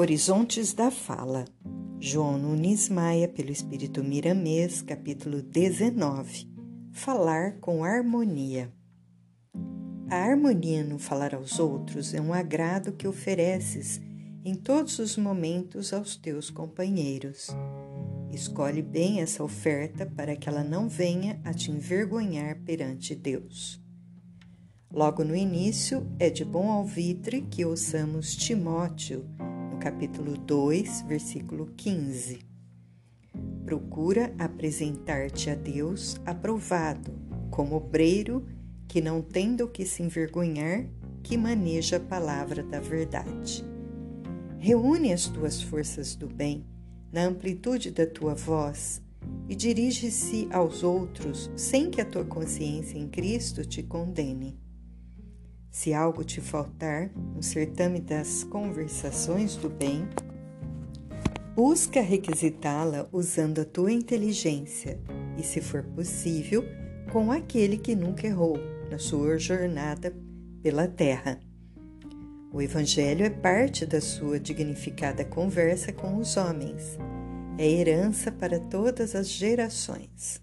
Horizontes da Fala. João Nunes Maia, pelo Espírito Miramês, capítulo 19. Falar com harmonia. A harmonia no falar aos outros é um agrado que ofereces em todos os momentos aos teus companheiros. Escolhe bem essa oferta para que ela não venha a te envergonhar perante Deus. Logo no início, é de bom alvitre que ouçamos Timóteo capítulo 2, versículo 15. Procura apresentar-te a Deus aprovado, como obreiro que não tem do que se envergonhar, que maneja a palavra da verdade. Reúne as tuas forças do bem na amplitude da tua voz e dirige-se aos outros sem que a tua consciência em Cristo te condene. Se algo te faltar no certame das conversações do bem, busca requisitá-la usando a tua inteligência e, se for possível, com aquele que nunca errou na sua jornada pela terra. O Evangelho é parte da sua dignificada conversa com os homens. É herança para todas as gerações.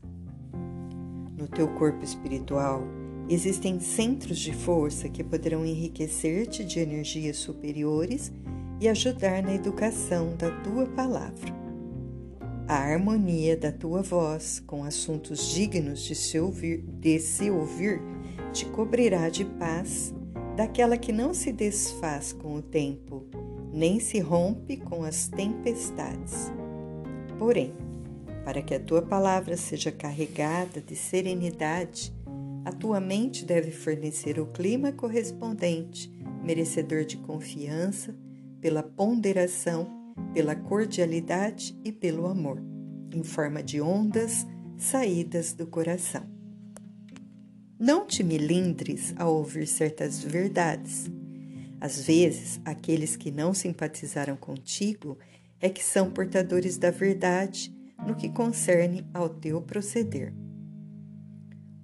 No teu corpo espiritual, Existem centros de força que poderão enriquecer-te de energias superiores e ajudar na educação da tua palavra. A harmonia da tua voz com assuntos dignos de se ouvir, de se ouvir te cobrirá de paz, daquela que não se desfaz com o tempo, nem se rompe com as tempestades. Porém, para que a tua palavra seja carregada de serenidade, a tua mente deve fornecer o clima correspondente, merecedor de confiança, pela ponderação, pela cordialidade e pelo amor, em forma de ondas saídas do coração. Não te melindres ao ouvir certas verdades. Às vezes, aqueles que não simpatizaram contigo é que são portadores da verdade no que concerne ao teu proceder.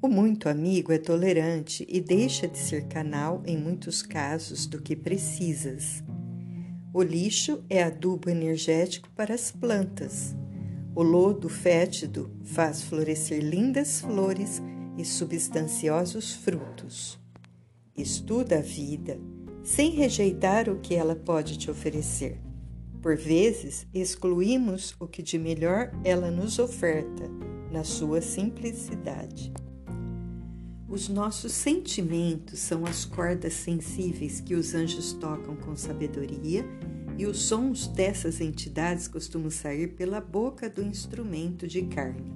O muito amigo é tolerante e deixa de ser canal em muitos casos do que precisas. O lixo é adubo energético para as plantas. O lodo fétido faz florescer lindas flores e substanciosos frutos. Estuda a vida, sem rejeitar o que ela pode te oferecer. Por vezes, excluímos o que de melhor ela nos oferta, na sua simplicidade. Os nossos sentimentos são as cordas sensíveis que os anjos tocam com sabedoria, e os sons dessas entidades costumam sair pela boca do instrumento de carne.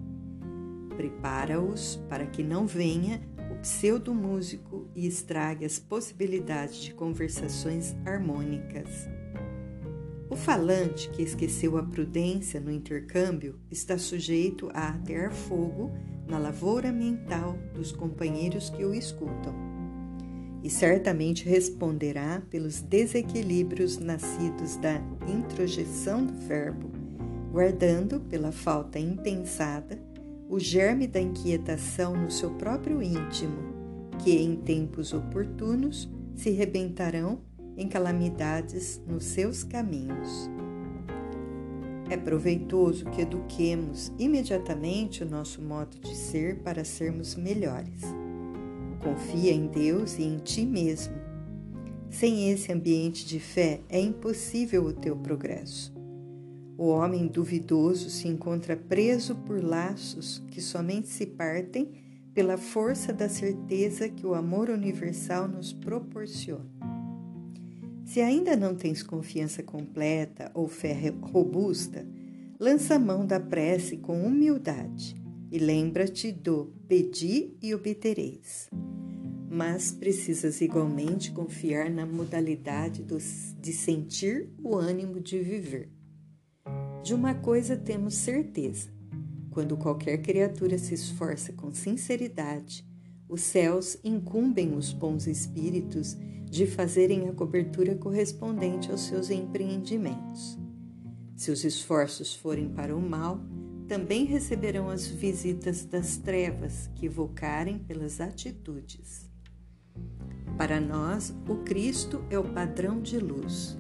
Prepara-os para que não venha o pseudo-músico e estrague as possibilidades de conversações harmônicas. O falante que esqueceu a prudência no intercâmbio está sujeito a atear fogo na lavoura mental dos companheiros que o escutam. E certamente responderá pelos desequilíbrios nascidos da introjeção do Verbo, guardando pela falta impensada o germe da inquietação no seu próprio íntimo, que em tempos oportunos se rebentarão em calamidades nos seus caminhos. É proveitoso que eduquemos imediatamente o nosso modo de ser para sermos melhores. Confia em Deus e em ti mesmo. Sem esse ambiente de fé é impossível o teu progresso. O homem duvidoso se encontra preso por laços que somente se partem pela força da certeza que o amor universal nos proporciona. Se ainda não tens confiança completa ou fé robusta, lança a mão da prece com humildade e lembra-te do pedi e obtereis. Mas precisas igualmente confiar na modalidade de sentir o ânimo de viver. De uma coisa temos certeza: quando qualquer criatura se esforça com sinceridade, os céus incumbem os bons espíritos de fazerem a cobertura correspondente aos seus empreendimentos. Se os esforços forem para o mal, também receberão as visitas das trevas que evocarem pelas atitudes. Para nós, o Cristo é o padrão de luz.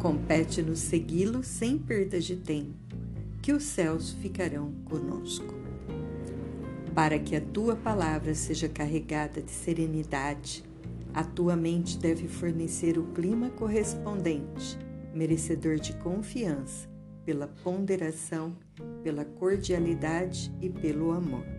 Compete-nos segui-lo sem perda de tempo, que os céus ficarão conosco. Para que a tua palavra seja carregada de serenidade, a tua mente deve fornecer o clima correspondente, merecedor de confiança, pela ponderação, pela cordialidade e pelo amor.